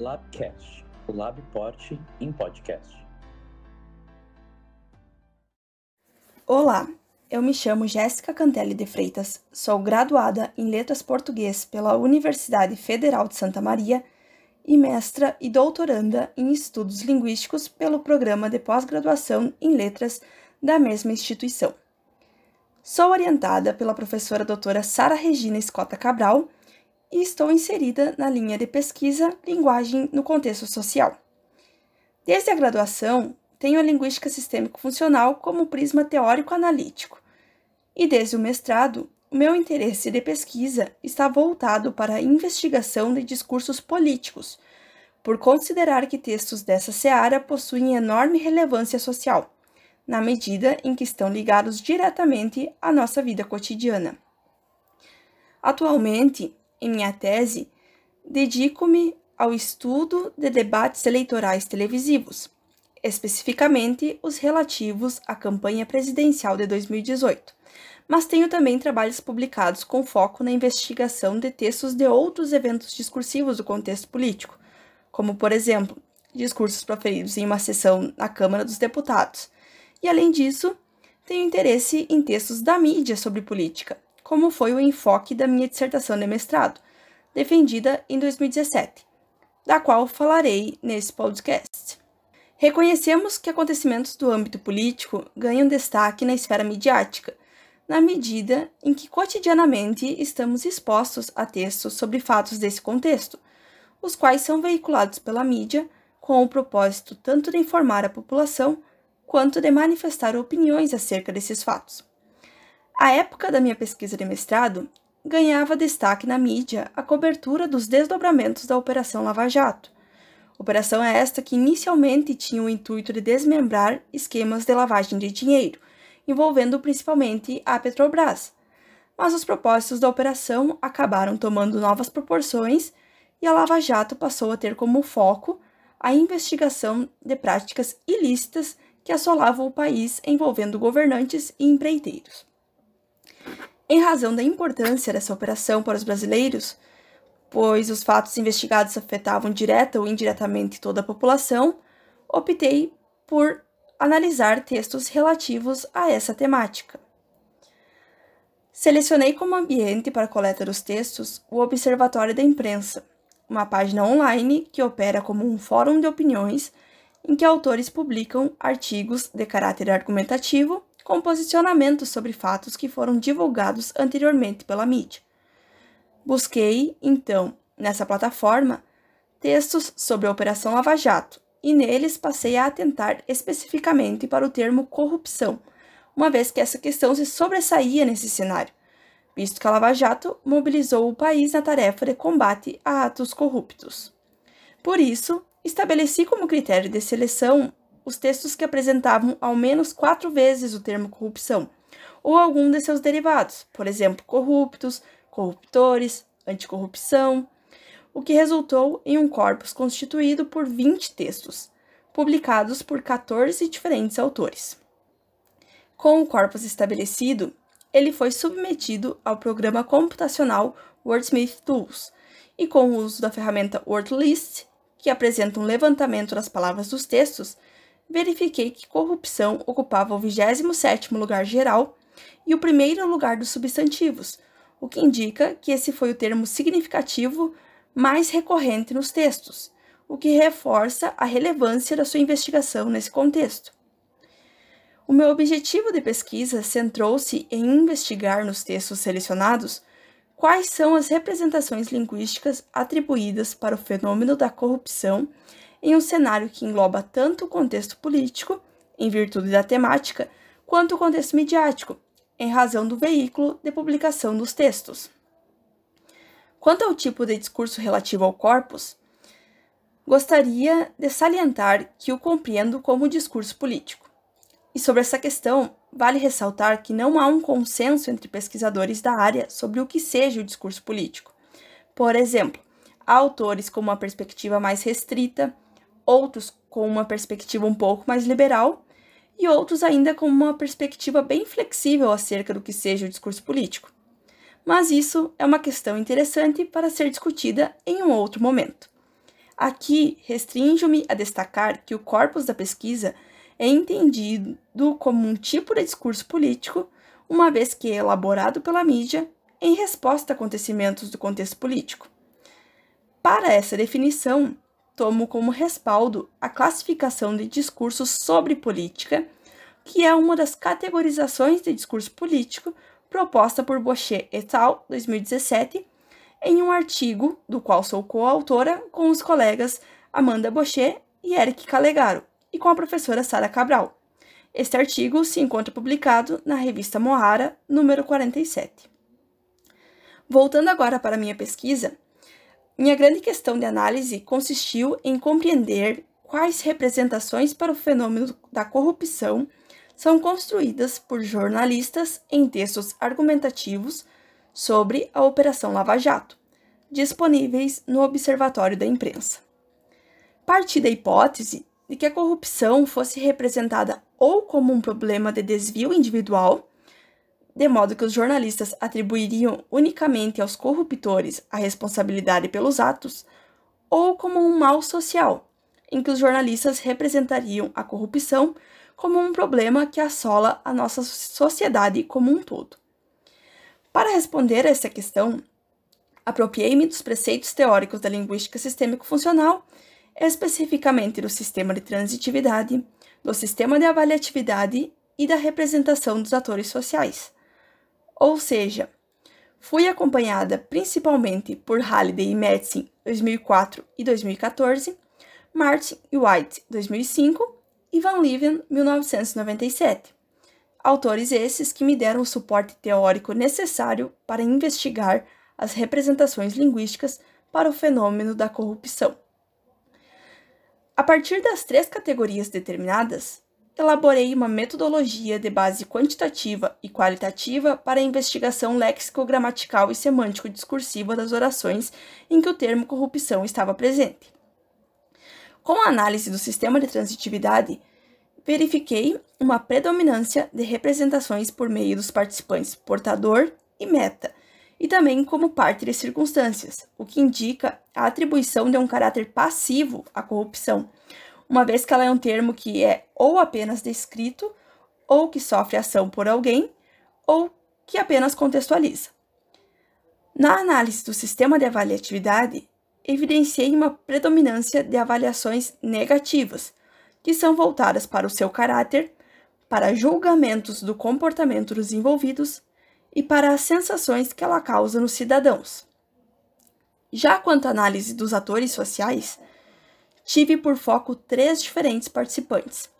Labcast, o Labport em podcast. Olá, eu me chamo Jéssica Cantelli de Freitas, sou graduada em Letras Português pela Universidade Federal de Santa Maria e mestra e doutoranda em Estudos Linguísticos pelo Programa de Pós-Graduação em Letras da mesma instituição. Sou orientada pela professora doutora Sara Regina Escota Cabral e estou inserida na linha de pesquisa Linguagem no Contexto Social. Desde a graduação, tenho a linguística sistêmico-funcional como prisma teórico-analítico, e desde o mestrado, o meu interesse de pesquisa está voltado para a investigação de discursos políticos, por considerar que textos dessa seara possuem enorme relevância social, na medida em que estão ligados diretamente à nossa vida cotidiana. Atualmente, em minha tese, dedico-me ao estudo de debates eleitorais televisivos, especificamente os relativos à campanha presidencial de 2018, mas tenho também trabalhos publicados com foco na investigação de textos de outros eventos discursivos do contexto político, como, por exemplo, discursos proferidos em uma sessão na Câmara dos Deputados. E, além disso, tenho interesse em textos da mídia sobre política, como foi o enfoque da minha dissertação de mestrado, defendida em 2017, da qual falarei nesse podcast. Reconhecemos que acontecimentos do âmbito político ganham destaque na esfera midiática, na medida em que cotidianamente estamos expostos a textos sobre fatos desse contexto, os quais são veiculados pela mídia com o propósito tanto de informar a população quanto de manifestar opiniões acerca desses fatos. A época da minha pesquisa de mestrado ganhava destaque na mídia a cobertura dos desdobramentos da Operação Lava Jato. Operação esta que inicialmente tinha o intuito de desmembrar esquemas de lavagem de dinheiro, envolvendo principalmente a Petrobras. Mas os propósitos da operação acabaram tomando novas proporções e a Lava Jato passou a ter como foco a investigação de práticas ilícitas que assolavam o país envolvendo governantes e empreiteiros. Em razão da importância dessa operação para os brasileiros, pois os fatos investigados afetavam direta ou indiretamente toda a população, optei por analisar textos relativos a essa temática. Selecionei como ambiente para a coleta dos textos o Observatório da Imprensa, uma página online que opera como um fórum de opiniões em que autores publicam artigos de caráter argumentativo com posicionamentos sobre fatos que foram divulgados anteriormente pela mídia. Busquei, então, nessa plataforma, textos sobre a Operação Lava Jato e neles passei a atentar especificamente para o termo corrupção, uma vez que essa questão se sobressaía nesse cenário, visto que a Lava Jato mobilizou o país na tarefa de combate a atos corruptos. Por isso, estabeleci como critério de seleção os textos que apresentavam ao menos quatro vezes o termo corrupção, ou algum de seus derivados, por exemplo, corruptos, corruptores, anticorrupção, o que resultou em um corpus constituído por 20 textos, publicados por 14 diferentes autores. Com o corpus estabelecido, ele foi submetido ao programa computacional Wordsmith Tools, e com o uso da ferramenta WordList, que apresenta um levantamento das palavras dos textos, verifiquei que corrupção ocupava o 27º lugar geral e o primeiro lugar dos substantivos, o que indica que esse foi o termo significativo mais recorrente nos textos, o que reforça a relevância da sua investigação nesse contexto. O meu objetivo de pesquisa centrou-se em investigar nos textos selecionados quais são as representações linguísticas atribuídas para o fenômeno da corrupção em um cenário que engloba tanto o contexto político, em virtude da temática, quanto o contexto midiático, em razão do veículo de publicação dos textos. Quanto ao tipo de discurso relativo ao corpus, gostaria de salientar que o compreendo como discurso político. E sobre essa questão, vale ressaltar que não há um consenso entre pesquisadores da área sobre o que seja o discurso político. Por exemplo, há autores com uma perspectiva mais restrita, outros com uma perspectiva um pouco mais liberal e outros ainda com uma perspectiva bem flexível acerca do que seja o discurso político. Mas isso é uma questão interessante para ser discutida em um outro momento. Aqui restringo-me a destacar que o corpus da pesquisa é entendido como um tipo de discurso político, uma vez que é elaborado pela mídia em resposta a acontecimentos do contexto político. Para essa definição, tomo como respaldo a classificação de discursos sobre política, que é uma das categorizações de discurso político proposta por Bochet et al. 2017, em um artigo do qual sou coautora com os colegas Amanda Bochet e Eric Calegaro, e com a professora Sara Cabral. Este artigo se encontra publicado na revista Mohara, número 47. Voltando agora para minha pesquisa, minha grande questão de análise consistiu em compreender quais representações para o fenômeno da corrupção são construídas por jornalistas em textos argumentativos sobre a Operação Lava Jato, disponíveis no Observatório da Imprensa. Parti da hipótese de que a corrupção fosse representada ou como um problema de desvio individual, de modo que os jornalistas atribuiriam unicamente aos corruptores a responsabilidade pelos atos, ou como um mal social, em que os jornalistas representariam a corrupção como um problema que assola a nossa sociedade como um todo. Para responder a essa questão, apropriei-me dos preceitos teóricos da linguística sistêmico-funcional especificamente do sistema de transitividade, do sistema de avaliatividade e da representação dos atores sociais. Ou seja, fui acompanhada principalmente por Halliday e Metzing 2004 e 2014, Martin e White 2005 e Van Leeuwen 1997. Autores esses que me deram o suporte teórico necessário para investigar as representações linguísticas para o fenômeno da corrupção. A partir das três categorias determinadas, elaborei uma metodologia de base quantitativa e qualitativa para a investigação léxico-gramatical e semântico-discursiva das orações em que o termo corrupção estava presente. Com a análise do sistema de transitividade, verifiquei uma predominância de representações por meio dos participantes portador e meta, e também como parte de circunstâncias, o que indica a atribuição de um caráter passivo à corrupção, uma vez que ela é um termo que é ou apenas descrito, ou que sofre ação por alguém, ou que apenas contextualiza. Na análise do sistema de avaliatividade, evidenciei uma predominância de avaliações negativas, que são voltadas para o seu caráter, para julgamentos do comportamento dos envolvidos e para as sensações que ela causa nos cidadãos. Já quanto à análise dos atores sociais, tive por foco três diferentes participantes: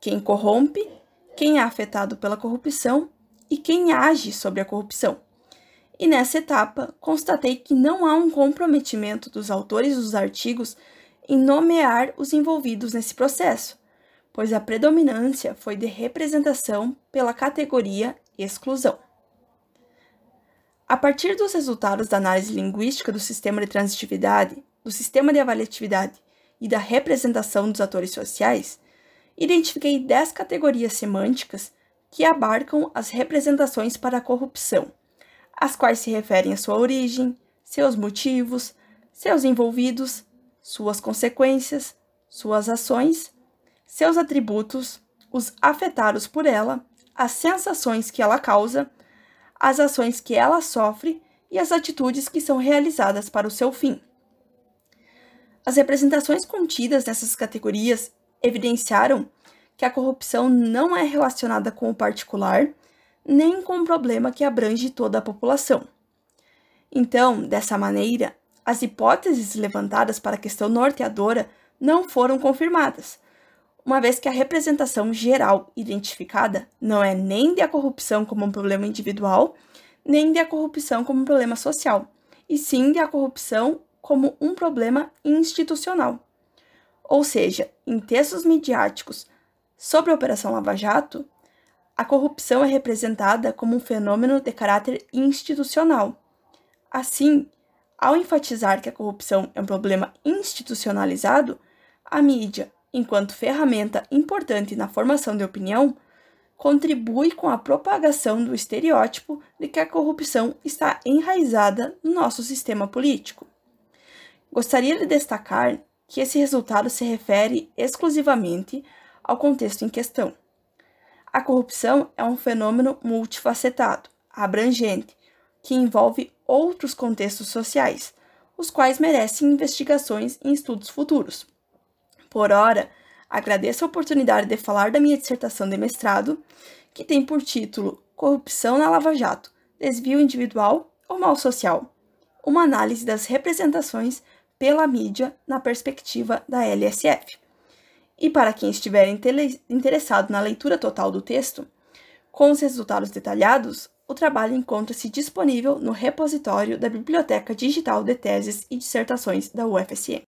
quem corrompe, quem é afetado pela corrupção e quem age sobre a corrupção. E nessa etapa, constatei que não há um comprometimento dos autores dos artigos em nomear os envolvidos nesse processo, pois a predominância foi de representação pela categoria exclusão. A partir dos resultados da análise linguística do sistema de transitividade, do sistema de avaliatividade e da representação dos atores sociais, identifiquei 10 categorias semânticas que abarcam as representações para a corrupção, as quais se referem à sua origem, seus motivos, seus envolvidos, suas consequências, suas ações, seus atributos, os afetados por ela, as sensações que ela causa as ações que ela sofre e as atitudes que são realizadas para o seu fim. As representações contidas nessas categorias evidenciaram que a corrupção não é relacionada com o particular, nem com um problema que abrange toda a população. Então, dessa maneira, as hipóteses levantadas para a questão norteadora não foram confirmadas, uma vez que a representação geral identificada não é nem de a corrupção como um problema individual, nem de a corrupção como um problema social, e sim de a corrupção como um problema institucional. Ou seja, em textos midiáticos sobre a Operação Lava Jato, a corrupção é representada como um fenômeno de caráter institucional. Assim, ao enfatizar que a corrupção é um problema institucionalizado, a mídia, enquanto ferramenta importante na formação de opinião, contribui com a propagação do estereótipo de que a corrupção está enraizada no nosso sistema político. Gostaria de destacar que esse resultado se refere exclusivamente ao contexto em questão. A corrupção é um fenômeno multifacetado, abrangente, que envolve outros contextos sociais, os quais merecem investigações e estudos futuros. Por ora, agradeço a oportunidade de falar da minha dissertação de mestrado, que tem por título Corrupção na Lava Jato: Desvio Individual ou Mal Social? Uma análise das representações pela mídia na perspectiva da LSF. E para quem estiver interessado na leitura total do texto, com os resultados detalhados, o trabalho encontra-se disponível no repositório da Biblioteca Digital de Teses e Dissertações da UFSM.